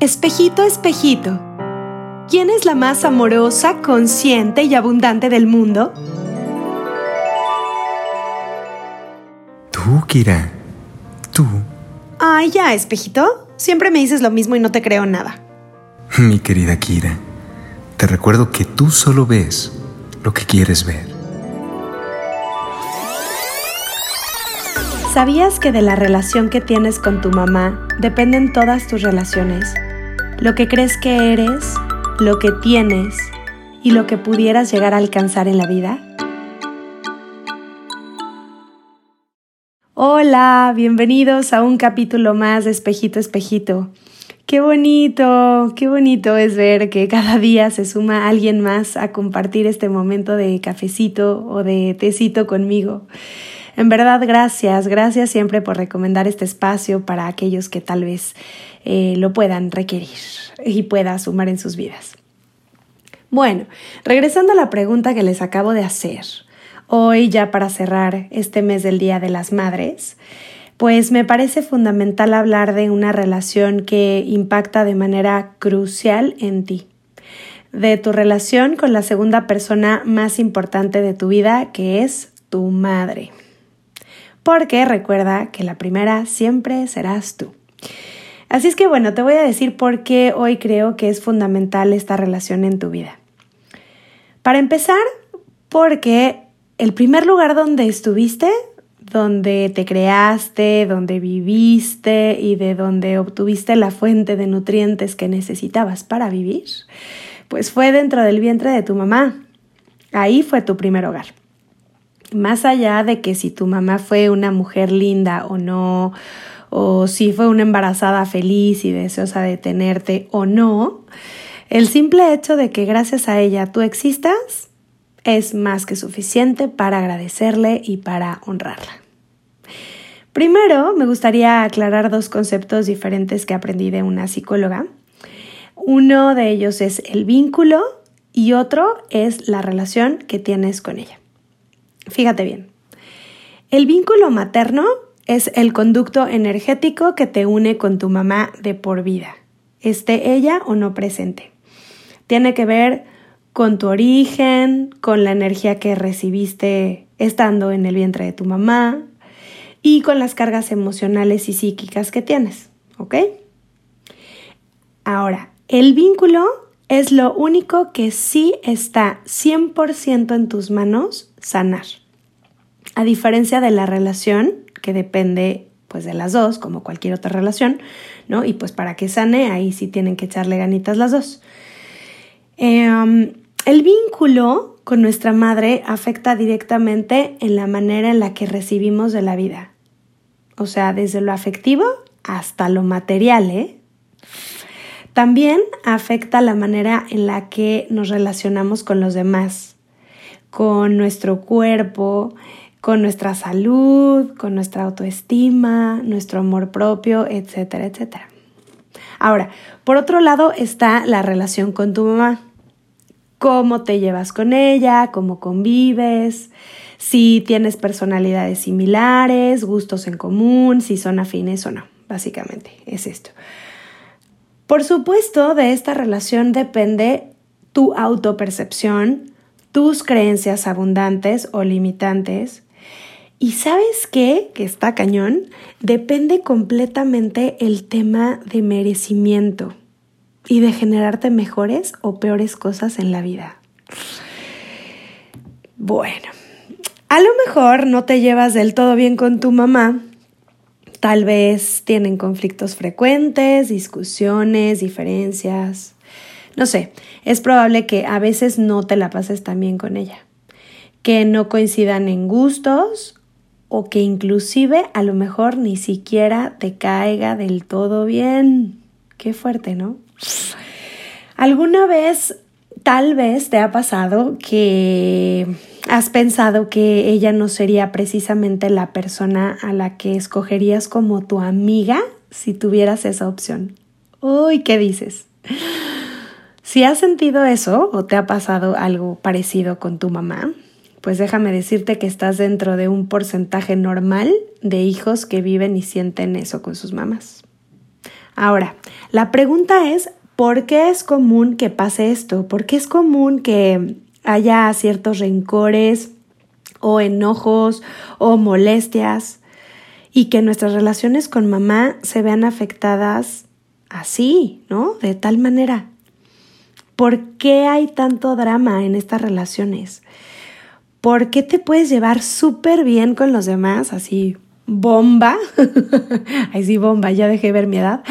Espejito, espejito, ¿quién es la más amorosa, consciente y abundante del mundo? Tú, Kira. Tú. Ay, ya, espejito. Siempre me dices lo mismo y no te creo nada. Mi querida Kira, te recuerdo que tú solo ves lo que quieres ver. ¿Sabías que de la relación que tienes con tu mamá dependen todas tus relaciones? Lo que crees que eres, lo que tienes y lo que pudieras llegar a alcanzar en la vida? Hola, bienvenidos a un capítulo más de Espejito Espejito. Qué bonito, qué bonito es ver que cada día se suma alguien más a compartir este momento de cafecito o de tecito conmigo. En verdad, gracias, gracias siempre por recomendar este espacio para aquellos que tal vez eh, lo puedan requerir y pueda sumar en sus vidas. Bueno, regresando a la pregunta que les acabo de hacer, hoy ya para cerrar este mes del Día de las Madres, pues me parece fundamental hablar de una relación que impacta de manera crucial en ti, de tu relación con la segunda persona más importante de tu vida, que es tu madre. Porque recuerda que la primera siempre serás tú. Así es que bueno, te voy a decir por qué hoy creo que es fundamental esta relación en tu vida. Para empezar, porque el primer lugar donde estuviste, donde te creaste, donde viviste y de donde obtuviste la fuente de nutrientes que necesitabas para vivir, pues fue dentro del vientre de tu mamá. Ahí fue tu primer hogar. Más allá de que si tu mamá fue una mujer linda o no, o si fue una embarazada feliz y deseosa de tenerte o no, el simple hecho de que gracias a ella tú existas es más que suficiente para agradecerle y para honrarla. Primero, me gustaría aclarar dos conceptos diferentes que aprendí de una psicóloga. Uno de ellos es el vínculo y otro es la relación que tienes con ella. Fíjate bien. El vínculo materno es el conducto energético que te une con tu mamá de por vida, esté ella o no presente. Tiene que ver con tu origen, con la energía que recibiste estando en el vientre de tu mamá y con las cargas emocionales y psíquicas que tienes, ¿ok? Ahora, el vínculo es lo único que sí está 100% en tus manos sanar. A diferencia de la relación, que depende pues de las dos, como cualquier otra relación, ¿no? Y pues para que sane, ahí sí tienen que echarle ganitas las dos. Em, el vínculo con nuestra madre afecta directamente en la manera en la que recibimos de la vida. O sea, desde lo afectivo hasta lo material, ¿eh? También afecta la manera en la que nos relacionamos con los demás, con nuestro cuerpo, con nuestra salud, con nuestra autoestima, nuestro amor propio, etcétera, etcétera. Ahora, por otro lado está la relación con tu mamá. Cómo te llevas con ella, cómo convives, si tienes personalidades similares, gustos en común, si son afines o no. Básicamente es esto. Por supuesto, de esta relación depende tu autopercepción, tus creencias abundantes o limitantes, y sabes qué, que está cañón, depende completamente el tema de merecimiento y de generarte mejores o peores cosas en la vida. Bueno, a lo mejor no te llevas del todo bien con tu mamá, tal vez tienen conflictos frecuentes, discusiones, diferencias. No sé, es probable que a veces no te la pases tan bien con ella, que no coincidan en gustos o que inclusive a lo mejor ni siquiera te caiga del todo bien. Qué fuerte, ¿no? ¿Alguna vez, tal vez, te ha pasado que has pensado que ella no sería precisamente la persona a la que escogerías como tu amiga si tuvieras esa opción? Uy, ¿qué dices? Si has sentido eso o te ha pasado algo parecido con tu mamá, pues déjame decirte que estás dentro de un porcentaje normal de hijos que viven y sienten eso con sus mamás. Ahora, la pregunta es, ¿por qué es común que pase esto? ¿Por qué es común que haya ciertos rencores o enojos o molestias y que nuestras relaciones con mamá se vean afectadas así, ¿no? De tal manera. ¿Por qué hay tanto drama en estas relaciones? ¿Por qué te puedes llevar súper bien con los demás, así bomba? Ay, sí, bomba, ya dejé ver mi edad.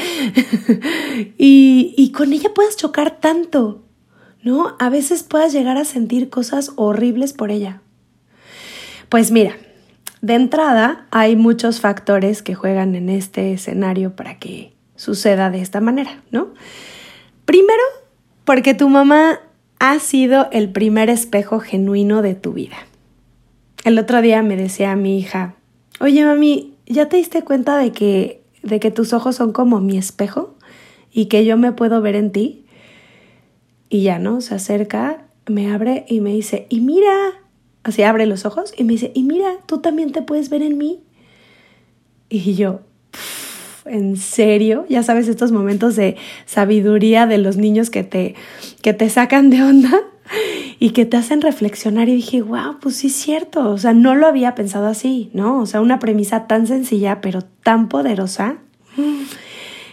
y, y con ella puedes chocar tanto, ¿no? A veces puedas llegar a sentir cosas horribles por ella. Pues mira, de entrada hay muchos factores que juegan en este escenario para que suceda de esta manera, ¿no? Primero, porque tu mamá ha sido el primer espejo genuino de tu vida. El otro día me decía mi hija, oye mami, ¿ya te diste cuenta de que, de que tus ojos son como mi espejo y que yo me puedo ver en ti? Y ya, ¿no? Se acerca, me abre y me dice, y mira, así abre los ojos y me dice, y mira, tú también te puedes ver en mí. Y yo, ¿en serio? Ya sabes, estos momentos de sabiduría de los niños que te, que te sacan de onda y que te hacen reflexionar y dije, wow, pues sí es cierto, o sea, no lo había pensado así, ¿no? O sea, una premisa tan sencilla pero tan poderosa.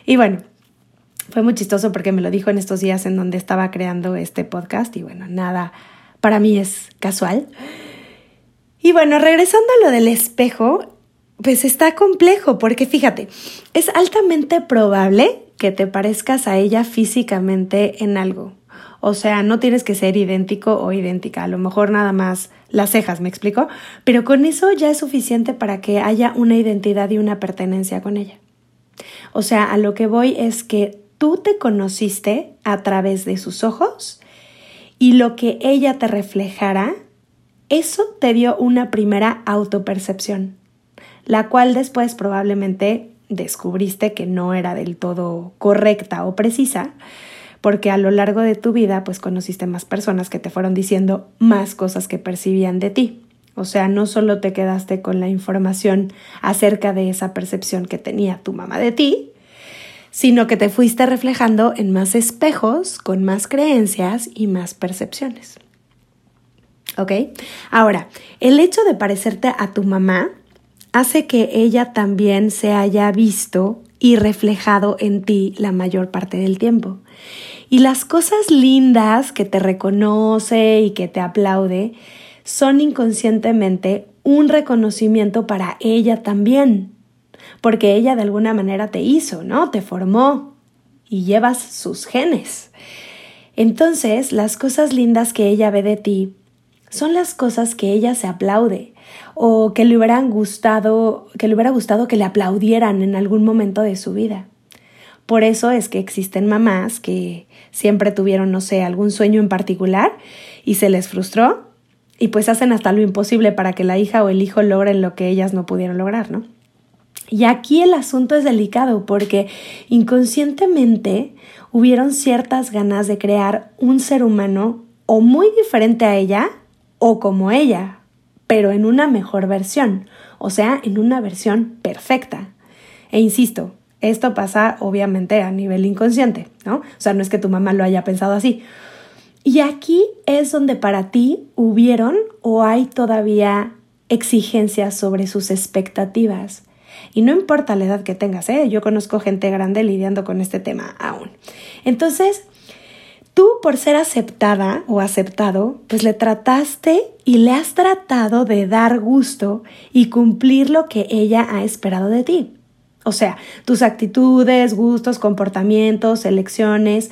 Y bueno, fue muy chistoso porque me lo dijo en estos días en donde estaba creando este podcast y bueno, nada, para mí es casual. Y bueno, regresando a lo del espejo, pues está complejo, porque fíjate, es altamente probable que te parezcas a ella físicamente en algo. O sea, no tienes que ser idéntico o idéntica, a lo mejor nada más las cejas, ¿me explico? Pero con eso ya es suficiente para que haya una identidad y una pertenencia con ella. O sea, a lo que voy es que tú te conociste a través de sus ojos y lo que ella te reflejara, eso te dio una primera autopercepción la cual después probablemente descubriste que no era del todo correcta o precisa, porque a lo largo de tu vida pues conociste más personas que te fueron diciendo más cosas que percibían de ti. O sea, no solo te quedaste con la información acerca de esa percepción que tenía tu mamá de ti, sino que te fuiste reflejando en más espejos, con más creencias y más percepciones. ¿Ok? Ahora, el hecho de parecerte a tu mamá hace que ella también se haya visto y reflejado en ti la mayor parte del tiempo. Y las cosas lindas que te reconoce y que te aplaude son inconscientemente un reconocimiento para ella también, porque ella de alguna manera te hizo, ¿no? Te formó y llevas sus genes. Entonces, las cosas lindas que ella ve de ti son las cosas que ella se aplaude o que le hubieran gustado, que le hubiera gustado que le aplaudieran en algún momento de su vida. Por eso es que existen mamás que siempre tuvieron, no sé, algún sueño en particular y se les frustró y pues hacen hasta lo imposible para que la hija o el hijo logren lo que ellas no pudieron lograr, ¿no? Y aquí el asunto es delicado porque inconscientemente hubieron ciertas ganas de crear un ser humano o muy diferente a ella o como ella, pero en una mejor versión, o sea, en una versión perfecta. E insisto, esto pasa obviamente a nivel inconsciente, ¿no? O sea, no es que tu mamá lo haya pensado así. Y aquí es donde para ti hubieron o hay todavía exigencias sobre sus expectativas. Y no importa la edad que tengas, ¿eh? Yo conozco gente grande lidiando con este tema aún. Entonces, tú por ser aceptada o aceptado, pues le trataste y le has tratado de dar gusto y cumplir lo que ella ha esperado de ti. O sea, tus actitudes, gustos, comportamientos, elecciones,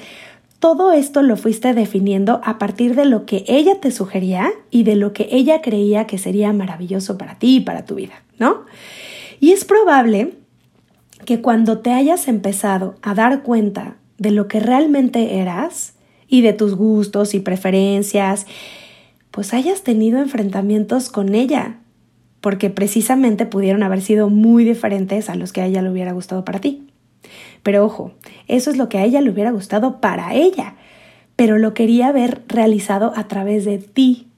todo esto lo fuiste definiendo a partir de lo que ella te sugería y de lo que ella creía que sería maravilloso para ti y para tu vida, ¿no? Y es probable que cuando te hayas empezado a dar cuenta de lo que realmente eras, y de tus gustos y preferencias, pues hayas tenido enfrentamientos con ella, porque precisamente pudieron haber sido muy diferentes a los que a ella le hubiera gustado para ti. Pero ojo, eso es lo que a ella le hubiera gustado para ella, pero lo quería ver realizado a través de ti,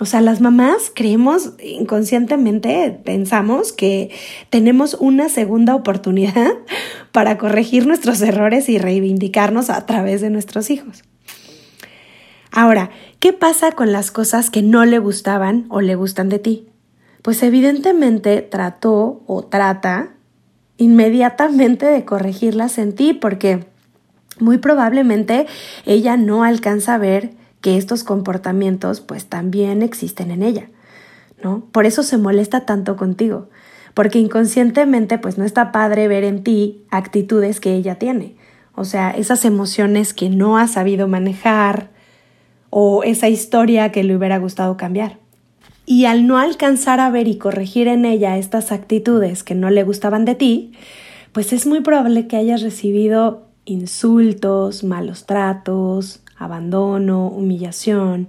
O sea, las mamás creemos inconscientemente, pensamos que tenemos una segunda oportunidad para corregir nuestros errores y reivindicarnos a través de nuestros hijos. Ahora, ¿qué pasa con las cosas que no le gustaban o le gustan de ti? Pues evidentemente trató o trata inmediatamente de corregirlas en ti porque muy probablemente ella no alcanza a ver que estos comportamientos pues también existen en ella, ¿no? Por eso se molesta tanto contigo, porque inconscientemente pues no está padre ver en ti actitudes que ella tiene, o sea, esas emociones que no ha sabido manejar o esa historia que le hubiera gustado cambiar. Y al no alcanzar a ver y corregir en ella estas actitudes que no le gustaban de ti, pues es muy probable que hayas recibido insultos, malos tratos, abandono, humillación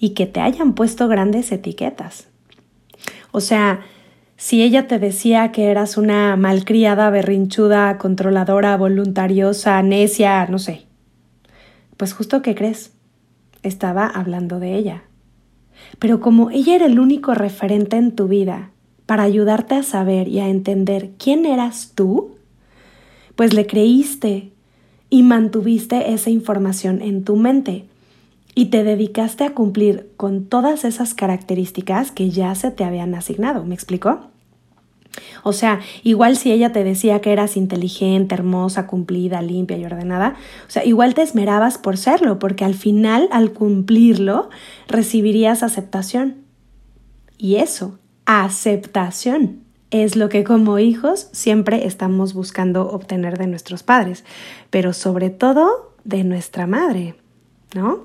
y que te hayan puesto grandes etiquetas. O sea, si ella te decía que eras una malcriada, berrinchuda, controladora, voluntariosa, necia, no sé, pues justo que crees, estaba hablando de ella. Pero como ella era el único referente en tu vida para ayudarte a saber y a entender quién eras tú, pues le creíste y mantuviste esa información en tu mente y te dedicaste a cumplir con todas esas características que ya se te habían asignado. ¿Me explicó? O sea, igual si ella te decía que eras inteligente, hermosa, cumplida, limpia y ordenada, o sea, igual te esmerabas por serlo, porque al final, al cumplirlo, recibirías aceptación. Y eso, aceptación, es lo que como hijos siempre estamos buscando obtener de nuestros padres, pero sobre todo de nuestra madre, ¿no?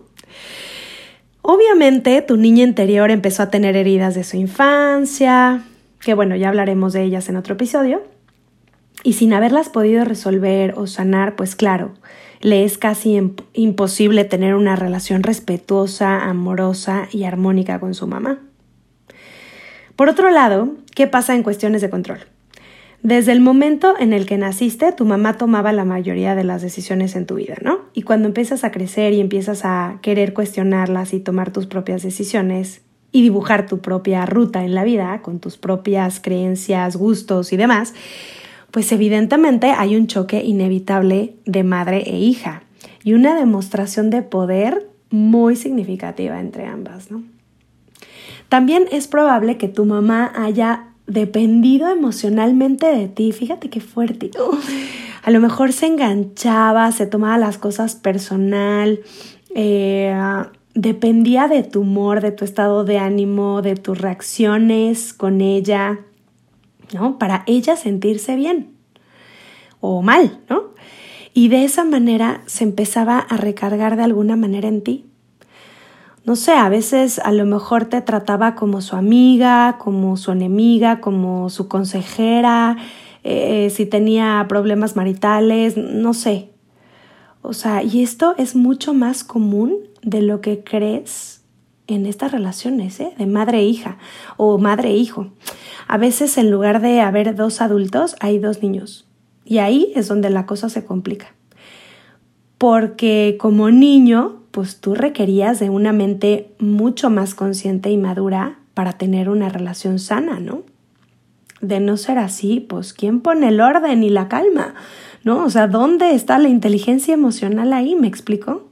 Obviamente tu niña interior empezó a tener heridas de su infancia, que bueno, ya hablaremos de ellas en otro episodio, y sin haberlas podido resolver o sanar, pues claro, le es casi imposible tener una relación respetuosa, amorosa y armónica con su mamá. Por otro lado, ¿qué pasa en cuestiones de control? Desde el momento en el que naciste, tu mamá tomaba la mayoría de las decisiones en tu vida, ¿no? Y cuando empiezas a crecer y empiezas a querer cuestionarlas y tomar tus propias decisiones y dibujar tu propia ruta en la vida con tus propias creencias, gustos y demás, pues evidentemente hay un choque inevitable de madre e hija y una demostración de poder muy significativa entre ambas. También es probable que tu mamá haya dependido emocionalmente de ti. Fíjate qué fuerte. a lo mejor se enganchaba, se tomaba las cosas personal, eh, dependía de tu humor, de tu estado de ánimo, de tus reacciones con ella, ¿no? Para ella sentirse bien o mal, ¿no? Y de esa manera se empezaba a recargar de alguna manera en ti no sé, a veces a lo mejor te trataba como su amiga, como su enemiga, como su consejera, eh, si tenía problemas maritales, no sé. O sea, y esto es mucho más común de lo que crees en estas relaciones, ¿eh? de madre e hija o madre e hijo. A veces en lugar de haber dos adultos, hay dos niños. Y ahí es donde la cosa se complica. Porque como niño pues tú requerías de una mente mucho más consciente y madura para tener una relación sana, ¿no? De no ser así, pues ¿quién pone el orden y la calma? ¿No? O sea, ¿dónde está la inteligencia emocional ahí? ¿Me explico?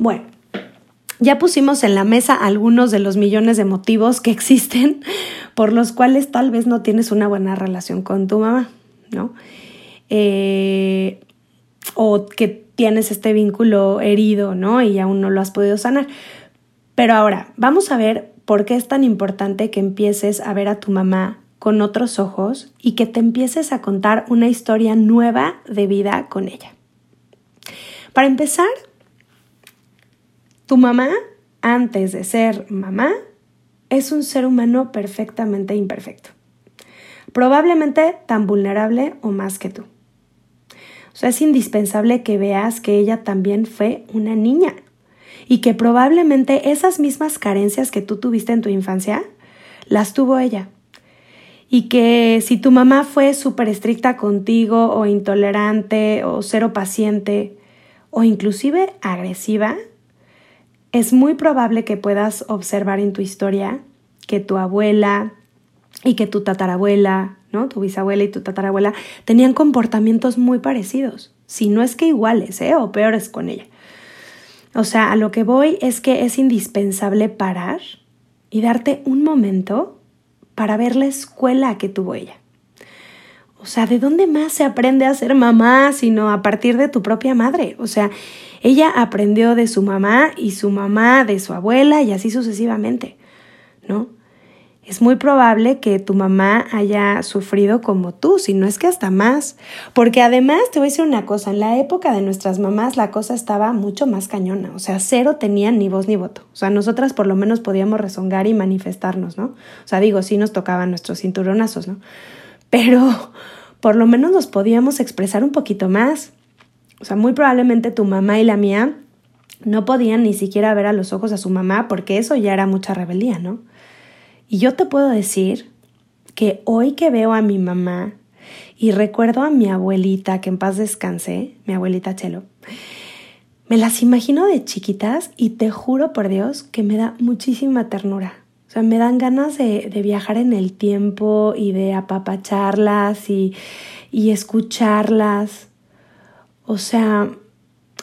Bueno, ya pusimos en la mesa algunos de los millones de motivos que existen por los cuales tal vez no tienes una buena relación con tu mamá, ¿no? Eh, o que tienes este vínculo herido, ¿no? Y aún no lo has podido sanar. Pero ahora, vamos a ver por qué es tan importante que empieces a ver a tu mamá con otros ojos y que te empieces a contar una historia nueva de vida con ella. Para empezar, tu mamá, antes de ser mamá, es un ser humano perfectamente imperfecto. Probablemente tan vulnerable o más que tú. Es indispensable que veas que ella también fue una niña y que probablemente esas mismas carencias que tú tuviste en tu infancia, las tuvo ella. Y que si tu mamá fue súper estricta contigo o intolerante o cero paciente o inclusive agresiva, es muy probable que puedas observar en tu historia que tu abuela y que tu tatarabuela, ¿no? Tu bisabuela y tu tatarabuela tenían comportamientos muy parecidos, si no es que iguales, ¿eh? O peores con ella. O sea, a lo que voy es que es indispensable parar y darte un momento para ver la escuela que tuvo ella. O sea, ¿de dónde más se aprende a ser mamá sino a partir de tu propia madre? O sea, ella aprendió de su mamá y su mamá de su abuela y así sucesivamente, ¿no? Es muy probable que tu mamá haya sufrido como tú, si no es que hasta más. Porque además te voy a decir una cosa, en la época de nuestras mamás la cosa estaba mucho más cañona, o sea, cero tenían ni voz ni voto. O sea, nosotras por lo menos podíamos rezongar y manifestarnos, ¿no? O sea, digo, sí nos tocaban nuestros cinturonazos, ¿no? Pero por lo menos nos podíamos expresar un poquito más. O sea, muy probablemente tu mamá y la mía no podían ni siquiera ver a los ojos a su mamá porque eso ya era mucha rebeldía, ¿no? Y yo te puedo decir que hoy que veo a mi mamá y recuerdo a mi abuelita, que en paz descanse, mi abuelita Chelo, me las imagino de chiquitas y te juro por Dios que me da muchísima ternura. O sea, me dan ganas de, de viajar en el tiempo y de apapacharlas y, y escucharlas. O sea,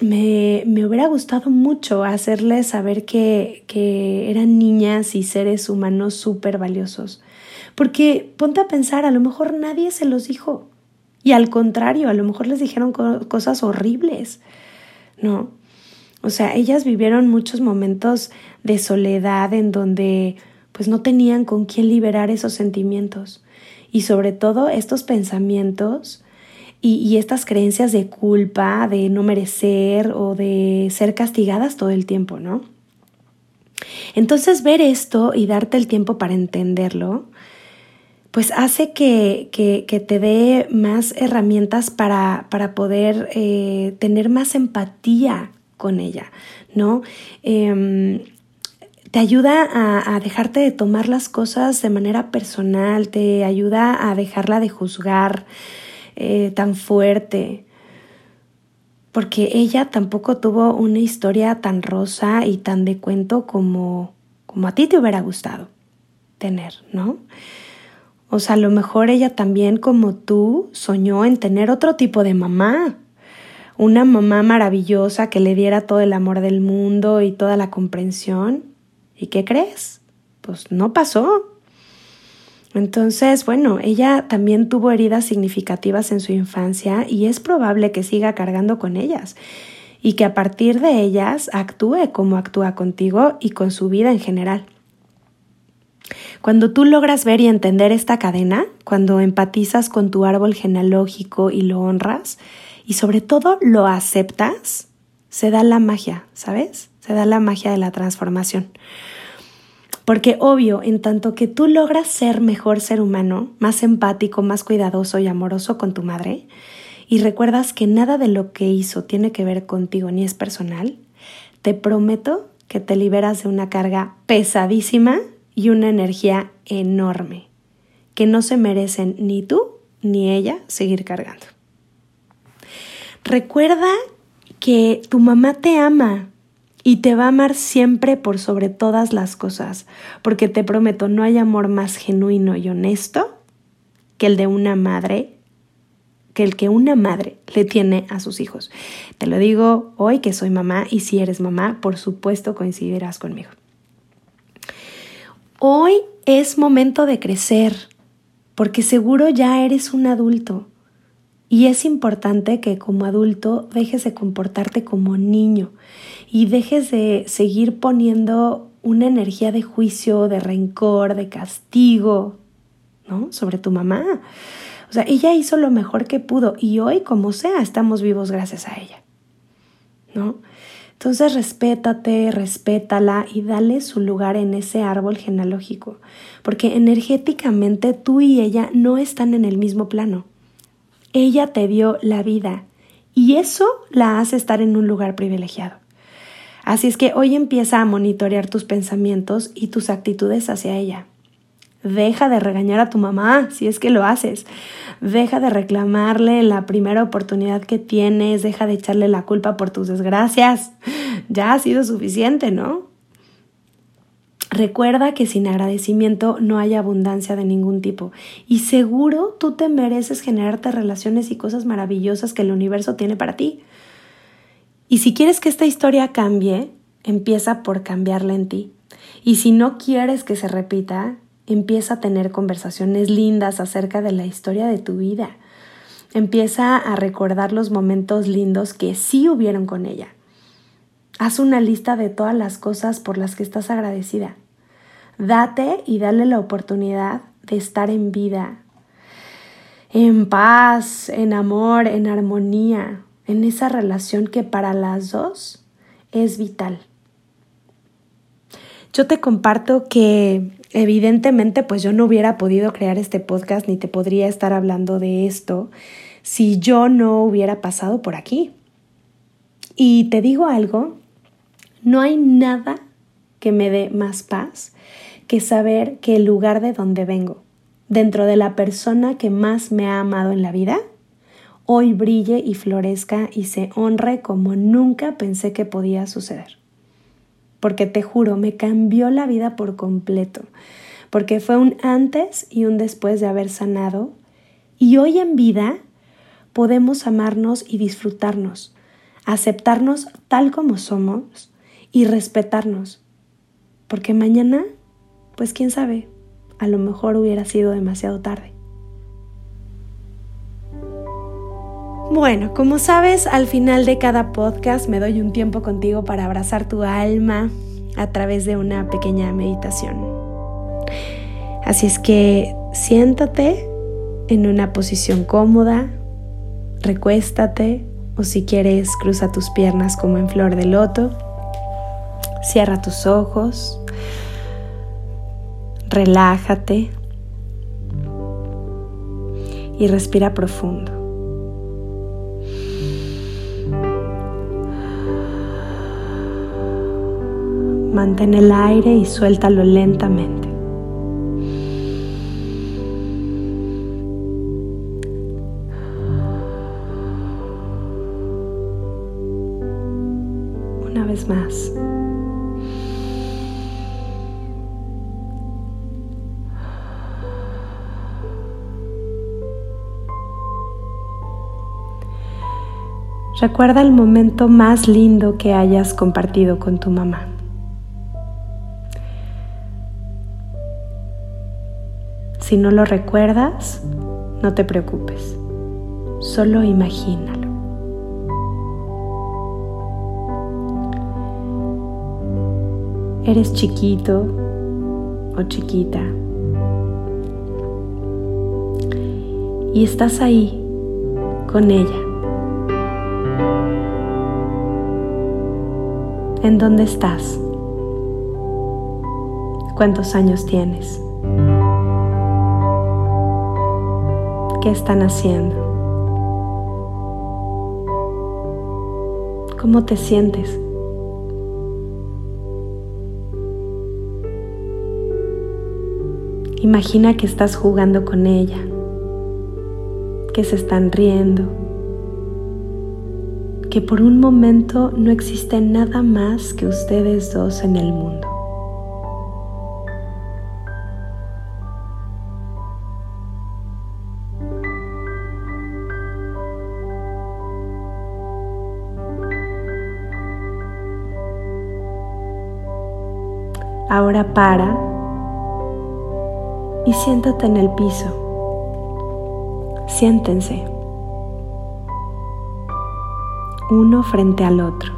me, me, hubiera gustado mucho hacerles saber que, que eran niñas y seres humanos súper valiosos. Porque ponte a pensar, a lo mejor nadie se los dijo. Y al contrario, a lo mejor les dijeron cosas horribles. ¿No? O sea, ellas vivieron muchos momentos de soledad en donde pues no tenían con quién liberar esos sentimientos. Y sobre todo estos pensamientos y, estas creencias de culpa, de no merecer o de ser castigadas todo el tiempo, ¿no? Entonces ver esto y darte el tiempo para entenderlo, pues hace que, que, te dé más herramientas para, para poder eh, tener más empatía con ella, ¿no? Em, te ayuda a, a, dejarte de tomar las cosas de manera personal, te ayuda a dejarla de juzgar, eh, tan fuerte, porque ella tampoco tuvo una historia tan rosa y tan de cuento como, como a ti te hubiera gustado tener, ¿no? O sea, a lo mejor ella también como tú soñó en tener otro tipo de mamá, una mamá maravillosa que le diera todo el amor del mundo y toda la comprensión. ¿Y qué crees? Pues no pasó. Entonces, bueno, ella también tuvo heridas significativas en su infancia y es probable que siga cargando con ellas y que a partir de ellas actúe como actúa contigo y con su vida en general. Cuando tú logras ver y entender esta cadena, cuando empatizas con tu árbol genealógico y lo honras, y sobre todo lo aceptas, se da la magia, ¿sabes? Se da la magia de la transformación. Porque obvio, en tanto que tú logras ser mejor ser humano, más empático, más cuidadoso y amoroso con tu madre, y recuerdas que nada de lo que hizo tiene que ver contigo ni es personal, te prometo que te liberas de una carga pesadísima y una energía enorme, que no se merecen ni tú ni ella seguir cargando. Recuerda que tu mamá te ama, y te va a amar siempre por sobre todas las cosas, porque te prometo, no hay amor más genuino y honesto que el de una madre, que el que una madre le tiene a sus hijos. Te lo digo hoy que soy mamá y si eres mamá, por supuesto coincidirás conmigo. Hoy es momento de crecer, porque seguro ya eres un adulto. Y es importante que como adulto dejes de comportarte como niño y dejes de seguir poniendo una energía de juicio, de rencor, de castigo, ¿no? Sobre tu mamá. O sea, ella hizo lo mejor que pudo y hoy, como sea, estamos vivos gracias a ella, ¿no? Entonces respétate, respétala y dale su lugar en ese árbol genealógico, porque energéticamente tú y ella no están en el mismo plano. Ella te dio la vida y eso la hace estar en un lugar privilegiado. Así es que hoy empieza a monitorear tus pensamientos y tus actitudes hacia ella. Deja de regañar a tu mamá si es que lo haces. Deja de reclamarle la primera oportunidad que tienes. Deja de echarle la culpa por tus desgracias. Ya ha sido suficiente, ¿no? Recuerda que sin agradecimiento no hay abundancia de ningún tipo y seguro tú te mereces generarte relaciones y cosas maravillosas que el universo tiene para ti. Y si quieres que esta historia cambie, empieza por cambiarla en ti. Y si no quieres que se repita, empieza a tener conversaciones lindas acerca de la historia de tu vida. Empieza a recordar los momentos lindos que sí hubieron con ella. Haz una lista de todas las cosas por las que estás agradecida. Date y dale la oportunidad de estar en vida, en paz, en amor, en armonía, en esa relación que para las dos es vital. Yo te comparto que evidentemente pues yo no hubiera podido crear este podcast ni te podría estar hablando de esto si yo no hubiera pasado por aquí. Y te digo algo, no hay nada que me dé más paz que saber que el lugar de donde vengo, dentro de la persona que más me ha amado en la vida, hoy brille y florezca y se honre como nunca pensé que podía suceder. Porque te juro, me cambió la vida por completo, porque fue un antes y un después de haber sanado, y hoy en vida podemos amarnos y disfrutarnos, aceptarnos tal como somos y respetarnos, porque mañana, pues quién sabe, a lo mejor hubiera sido demasiado tarde. Bueno, como sabes, al final de cada podcast me doy un tiempo contigo para abrazar tu alma a través de una pequeña meditación. Así es que siéntate en una posición cómoda, recuéstate o si quieres cruza tus piernas como en flor de loto Cierra tus ojos, relájate y respira profundo. Mantén el aire y suéltalo lentamente. Una vez más. Recuerda el momento más lindo que hayas compartido con tu mamá. Si no lo recuerdas, no te preocupes, solo imagínalo. Eres chiquito o chiquita y estás ahí con ella ¿En dónde estás? ¿Cuántos años tienes? ¿Qué están haciendo? ¿Cómo te sientes? Imagina que estás jugando con ella, que se están riendo que por un momento no existe nada más que ustedes dos en el mundo. Ahora para y siéntate en el piso. Siéntense uno frente al otro.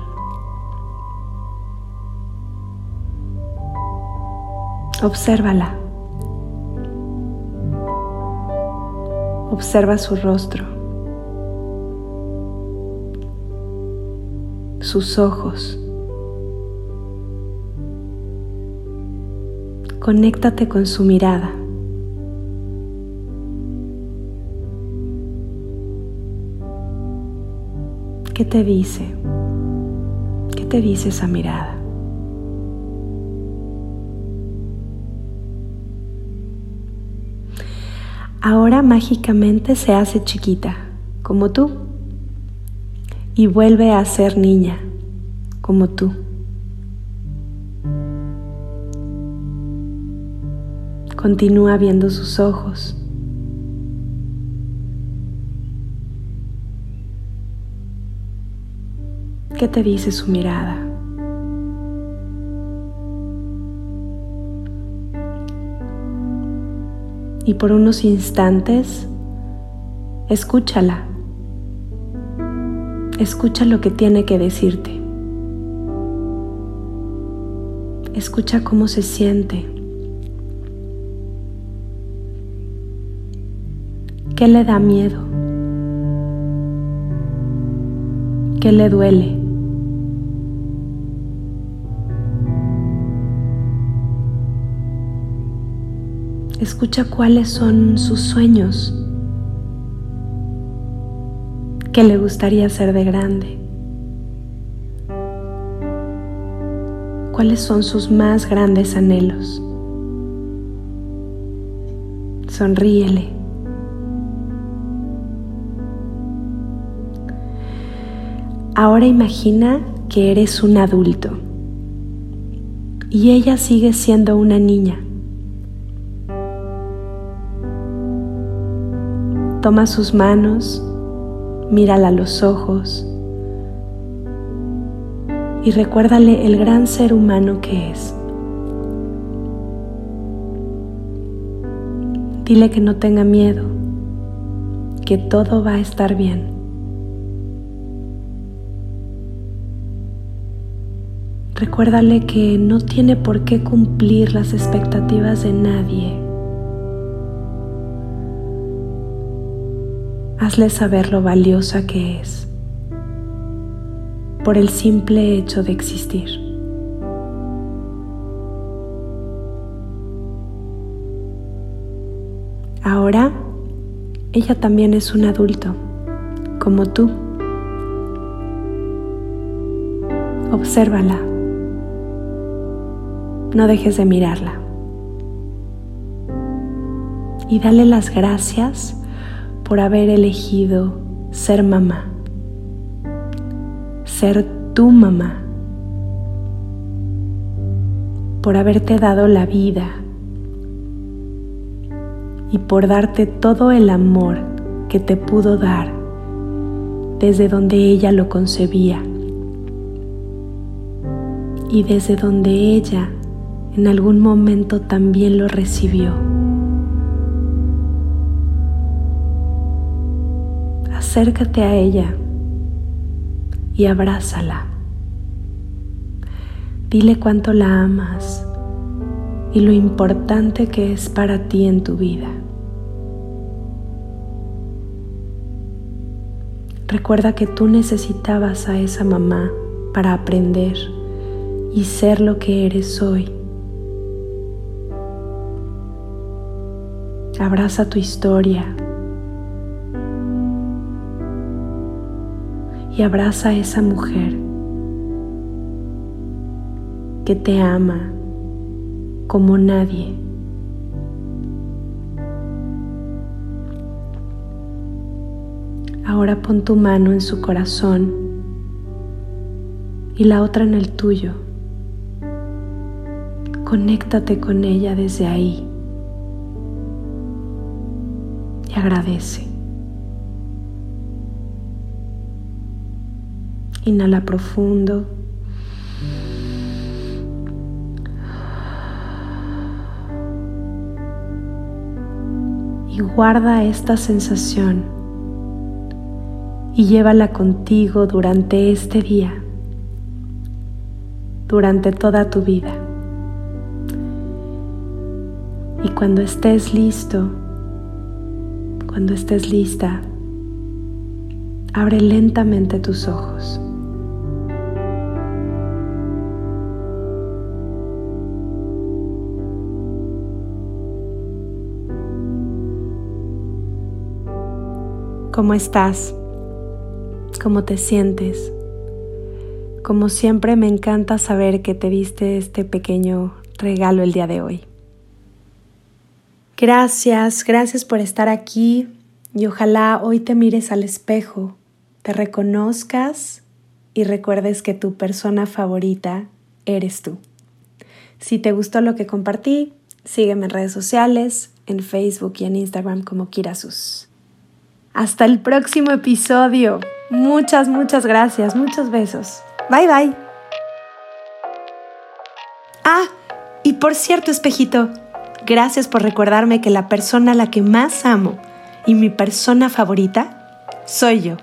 Obsérvala. Observa su rostro, sus ojos. Conéctate con su mirada. ¿Qué te dice? ¿Qué te dice esa mirada? ahora mágicamente se hace chiquita, como tú, y vuelve a ser niña, como tú. Continúa viendo sus ojos. ¿Qué te dice su mirada? Y por unos instantes, escúchala. Escucha lo que tiene que decirte. Escucha cómo se siente. ¿Qué le da miedo? ¿Qué le duele? Escucha cuáles son sus sueños. ¿Qué le gustaría ser de grande? ¿Cuáles son sus más grandes anhelos? Sonríele. Ahora imagina que eres un adulto y ella sigue siendo una niña. Toma sus manos, mírala a los ojos y recuérdale el gran ser humano que es. Dile que no tenga miedo, que todo va a estar bien. Recuérdale que no tiene por qué cumplir las expectativas de nadie hazle saber lo valiosa que es por el simple hecho de existir. Ahora, ella también es un adulto, como tú. Obsérvala. No dejes de mirarla. Y dale las gracias por haber elegido ser mamá, ser tu mamá, por haberte dado la vida y por darte todo el amor que te pudo dar desde donde ella lo concebía y desde donde ella en algún momento también lo recibió. Acércate a ella y abrázala. Dile cuánto la amas y lo importante que es para ti en tu vida. Recuerda que tú necesitabas a esa mamá para aprender y ser lo que eres hoy. Abraza tu historia, y abraza a esa mujer que te ama como nadie. Ahora pon tu mano en su corazón y la otra en el tuyo. Conéctate con ella desde ahí y agradece. Inhala profundo. Y guarda esta sensación y llévala contigo durante este día, durante toda tu vida. Y cuando estés listo, cuando estés lista, abre lentamente tus ojos. ¿Cómo estás? ¿Cómo te sientes? Como siempre me encanta saber que te diste este pequeño regalo el día de hoy. Gracias, gracias por estar aquí y ojalá hoy te mires al espejo, te reconozcas y recuerdes que tu persona favorita eres tú. Si te gustó lo que compartí, sígueme en redes sociales, en Facebook y en Instagram como Kirasus. Hasta el próximo episodio. Muchas, muchas gracias, muchos besos. Bye bye. Ah, y por cierto, espejito, Gracias por recordarme que la persona a la que más amo y mi persona favorita soy yo.